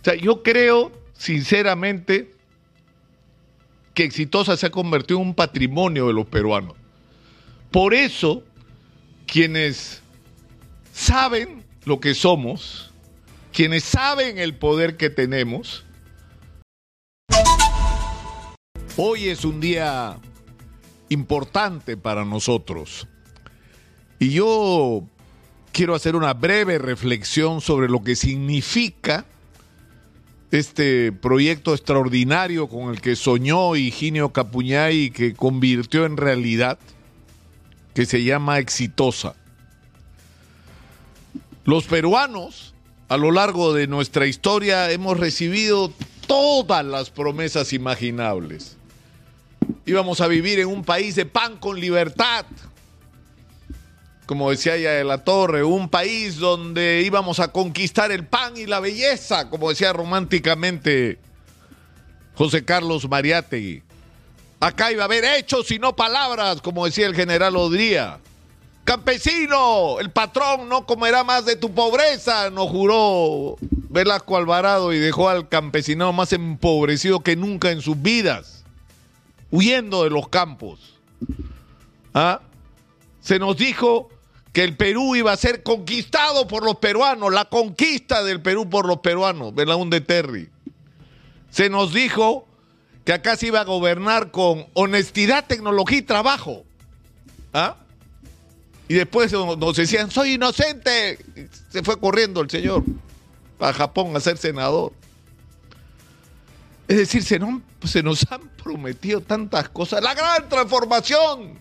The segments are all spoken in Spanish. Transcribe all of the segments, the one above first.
O sea, yo creo, sinceramente, que Exitosa se ha convertido en un patrimonio de los peruanos. Por eso, quienes saben lo que somos, quienes saben el poder que tenemos, hoy es un día importante para nosotros. Y yo quiero hacer una breve reflexión sobre lo que significa este proyecto extraordinario con el que soñó Higinio Capuñay y que convirtió en realidad, que se llama Exitosa. Los peruanos, a lo largo de nuestra historia, hemos recibido todas las promesas imaginables. Íbamos a vivir en un país de pan con libertad, como decía ella de la Torre, un país donde íbamos a conquistar el pan y la belleza, como decía románticamente José Carlos Mariátegui. Acá iba a haber hechos y no palabras, como decía el general Odría. Campesino, el patrón no comerá más de tu pobreza, nos juró Velasco Alvarado y dejó al campesinado más empobrecido que nunca en sus vidas, huyendo de los campos. ¿Ah? Se nos dijo que el Perú iba a ser conquistado por los peruanos, la conquista del Perú por los peruanos, de Terry. Se nos dijo que acá se iba a gobernar con honestidad, tecnología y trabajo. ¿Ah? Y después nos decían, soy inocente. Se fue corriendo el señor a Japón a ser senador. Es decir, se nos han prometido tantas cosas. La gran transformación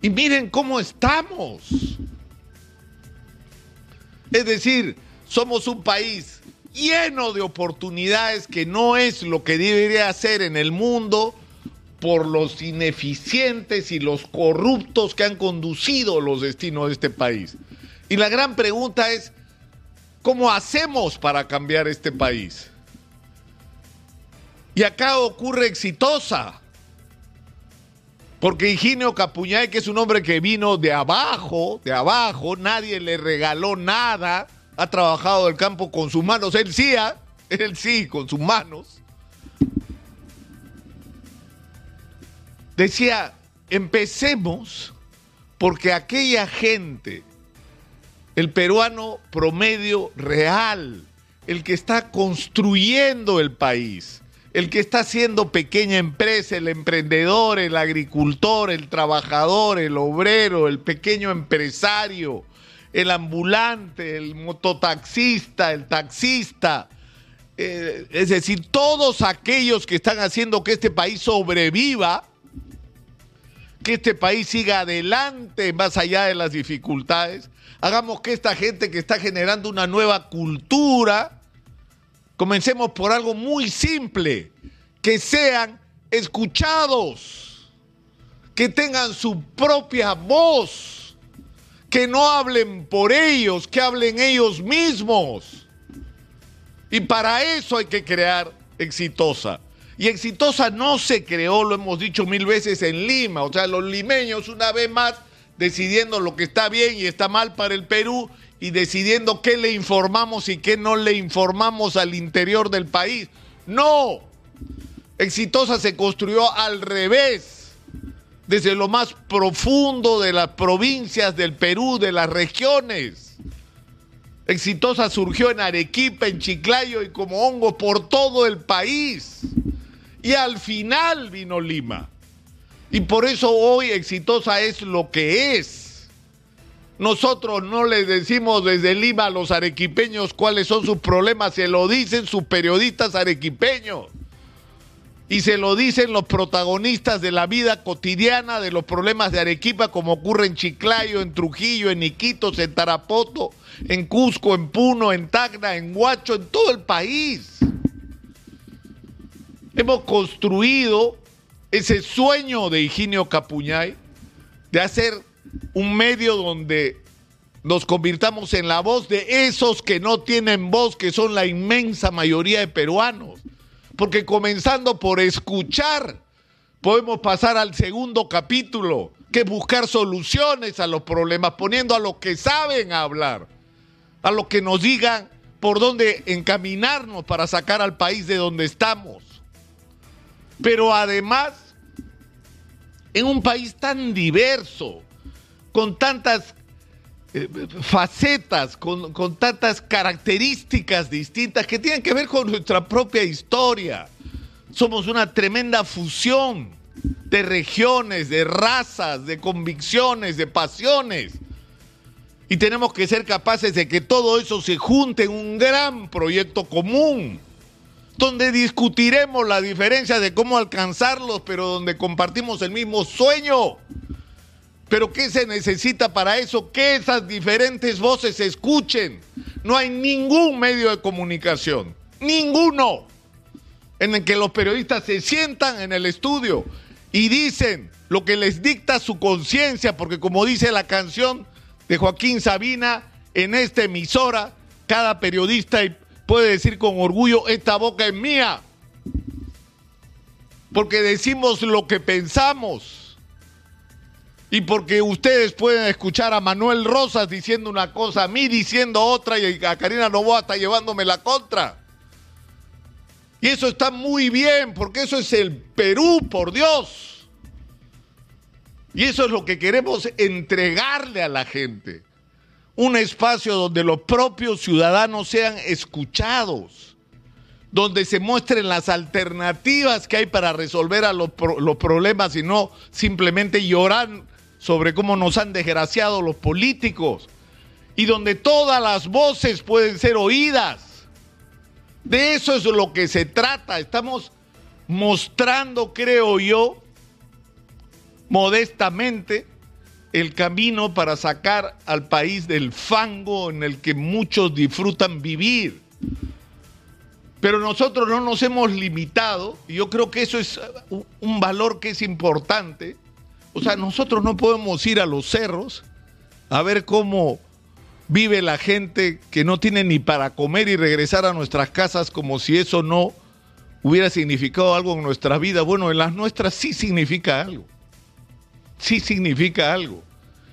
y miren cómo estamos. Es decir, somos un país lleno de oportunidades que no es lo que debería ser en el mundo por los ineficientes y los corruptos que han conducido los destinos de este país. Y la gran pregunta es, ¿cómo hacemos para cambiar este país? Y acá ocurre exitosa. Porque Higinio Capuñay, que es un hombre que vino de abajo, de abajo, nadie le regaló nada, ha trabajado el campo con sus manos, él sí, ¿ah? él sí, con sus manos. Decía, empecemos porque aquella gente, el peruano promedio real, el que está construyendo el país, el que está haciendo pequeña empresa, el emprendedor, el agricultor, el trabajador, el obrero, el pequeño empresario, el ambulante, el mototaxista, el taxista, eh, es decir, todos aquellos que están haciendo que este país sobreviva, que este país siga adelante más allá de las dificultades, hagamos que esta gente que está generando una nueva cultura, Comencemos por algo muy simple, que sean escuchados, que tengan su propia voz, que no hablen por ellos, que hablen ellos mismos. Y para eso hay que crear exitosa. Y exitosa no se creó, lo hemos dicho mil veces, en Lima. O sea, los limeños una vez más decidiendo lo que está bien y está mal para el Perú y decidiendo qué le informamos y qué no le informamos al interior del país. No, Exitosa se construyó al revés, desde lo más profundo de las provincias del Perú, de las regiones. Exitosa surgió en Arequipa, en Chiclayo y como hongo por todo el país. Y al final vino Lima. Y por eso hoy Exitosa es lo que es nosotros no les decimos desde Lima a los arequipeños cuáles son sus problemas, se lo dicen sus periodistas arequipeños. Y se lo dicen los protagonistas de la vida cotidiana de los problemas de Arequipa, como ocurre en Chiclayo, en Trujillo, en Iquitos, en Tarapoto, en Cusco, en Puno, en Tacna, en Huacho, en todo el país. Hemos construido ese sueño de Higinio Capuñay de hacer un medio donde nos convirtamos en la voz de esos que no tienen voz, que son la inmensa mayoría de peruanos. Porque comenzando por escuchar, podemos pasar al segundo capítulo, que es buscar soluciones a los problemas, poniendo a los que saben hablar, a los que nos digan por dónde encaminarnos para sacar al país de donde estamos. Pero además, en un país tan diverso, con tantas eh, facetas, con, con tantas características distintas que tienen que ver con nuestra propia historia. Somos una tremenda fusión de regiones, de razas, de convicciones, de pasiones. Y tenemos que ser capaces de que todo eso se junte en un gran proyecto común, donde discutiremos la diferencia de cómo alcanzarlos, pero donde compartimos el mismo sueño. Pero ¿qué se necesita para eso? Que esas diferentes voces se escuchen. No hay ningún medio de comunicación, ninguno, en el que los periodistas se sientan en el estudio y dicen lo que les dicta su conciencia, porque como dice la canción de Joaquín Sabina, en esta emisora, cada periodista puede decir con orgullo, esta boca es mía, porque decimos lo que pensamos. Y porque ustedes pueden escuchar a Manuel Rosas diciendo una cosa, a mí diciendo otra y a Karina Novoa está llevándome la contra. Y eso está muy bien, porque eso es el Perú, por Dios. Y eso es lo que queremos entregarle a la gente. Un espacio donde los propios ciudadanos sean escuchados, donde se muestren las alternativas que hay para resolver a los, los problemas y no simplemente llorar sobre cómo nos han desgraciado los políticos, y donde todas las voces pueden ser oídas de eso es lo que se trata. Estamos mostrando, creo yo, modestamente, el camino para sacar al país del fango en el que muchos disfrutan vivir. Pero nosotros no nos hemos limitado, y yo creo que eso es un valor que es importante. O sea, nosotros no podemos ir a los cerros a ver cómo vive la gente que no tiene ni para comer y regresar a nuestras casas como si eso no hubiera significado algo en nuestra vida. Bueno, en las nuestras sí significa algo. Sí significa algo.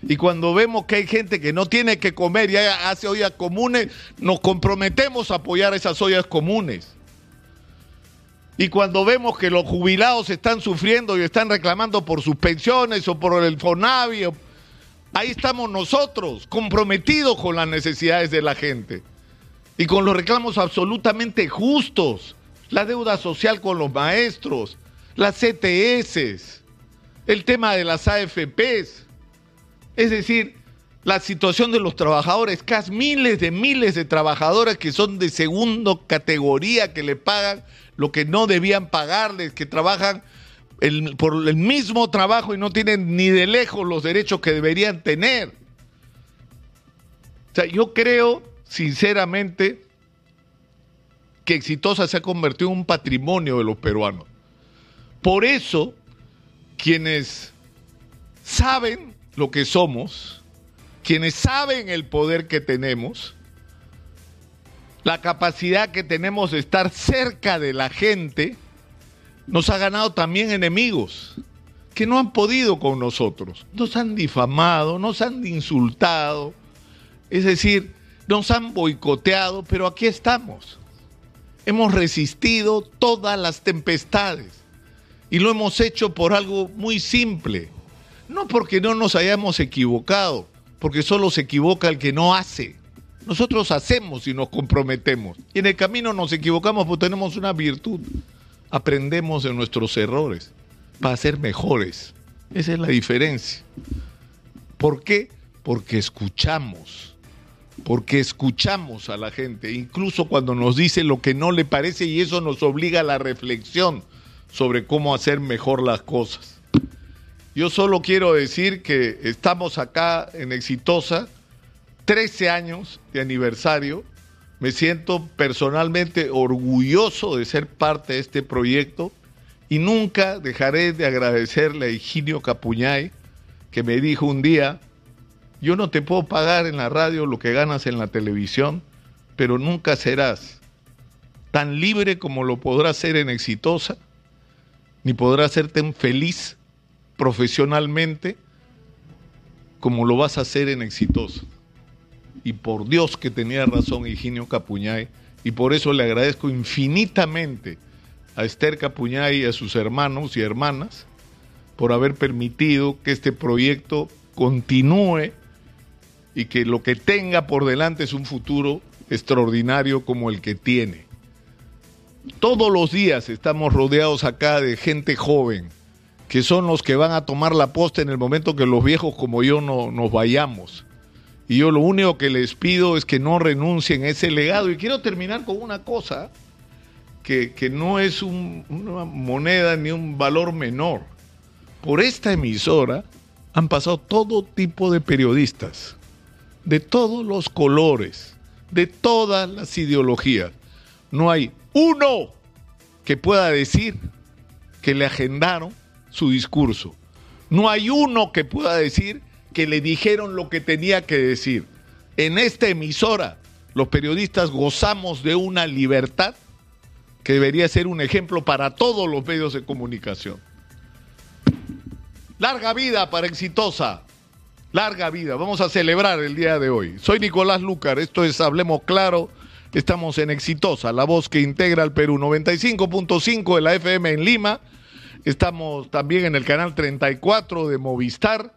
Y cuando vemos que hay gente que no tiene que comer y hace ollas comunes, nos comprometemos a apoyar esas ollas comunes. Y cuando vemos que los jubilados están sufriendo y están reclamando por sus pensiones o por el FONAVI Ahí estamos nosotros, comprometidos con las necesidades de la gente y con los reclamos absolutamente justos. La deuda social con los maestros, las CTS, el tema de las AFPs, es decir, la situación de los trabajadores, casi miles de miles de trabajadores que son de segunda categoría, que le pagan lo que no debían pagarles, que trabajan por el mismo trabajo y no tienen ni de lejos los derechos que deberían tener. O sea, yo creo, sinceramente, que Exitosa se ha convertido en un patrimonio de los peruanos. Por eso, quienes saben lo que somos, quienes saben el poder que tenemos, la capacidad que tenemos de estar cerca de la gente, nos ha ganado también enemigos que no han podido con nosotros. Nos han difamado, nos han insultado, es decir, nos han boicoteado, pero aquí estamos. Hemos resistido todas las tempestades y lo hemos hecho por algo muy simple. No porque no nos hayamos equivocado, porque solo se equivoca el que no hace. Nosotros hacemos y nos comprometemos. Y en el camino nos equivocamos porque tenemos una virtud aprendemos de nuestros errores para ser mejores. Esa es la diferencia. ¿Por qué? Porque escuchamos, porque escuchamos a la gente, incluso cuando nos dice lo que no le parece y eso nos obliga a la reflexión sobre cómo hacer mejor las cosas. Yo solo quiero decir que estamos acá en Exitosa, 13 años de aniversario, me siento personalmente orgulloso de ser parte de este proyecto y nunca dejaré de agradecerle a Higinio Capuñay, que me dijo un día, yo no te puedo pagar en la radio lo que ganas en la televisión, pero nunca serás tan libre como lo podrás ser en exitosa, ni podrás ser tan feliz profesionalmente como lo vas a hacer en exitosa. y por Dios que tenía razón Higinio Capuñay, y por eso le agradezco infinitamente a Esther Capuñay y a sus hermanos y hermanas por haber permitido que este proyecto continúe y que lo que tenga por delante es un futuro extraordinario como el que tiene. Todos los días estamos rodeados acá de gente joven, que son los que van a tomar la posta en el momento que los viejos como yo no, nos vayamos. Y yo lo único que les pido es que no renuncien a ese legado. Y quiero terminar con una cosa que, no es una moneda ni un valor menor. Por esta emisora han pasado todo tipo de periodistas, de todos los colores, de todas las ideologías. No hay uno que pueda decir que le agendaron su discurso. No hay uno que pueda decir que le dijeron lo que tenía que decir. En esta emisora, los periodistas gozamos de una libertad que debería ser un ejemplo para todos los medios de comunicación. Larga vida para exitosa. Larga vida. Vamos a celebrar el día de hoy. Soy Nicolás Lucar. Esto es Hablemos Claro. Estamos en Exitosa, la voz que integra al Perú. 95.5 de la FM en Lima. Estamos también en el canal 34 de Movistar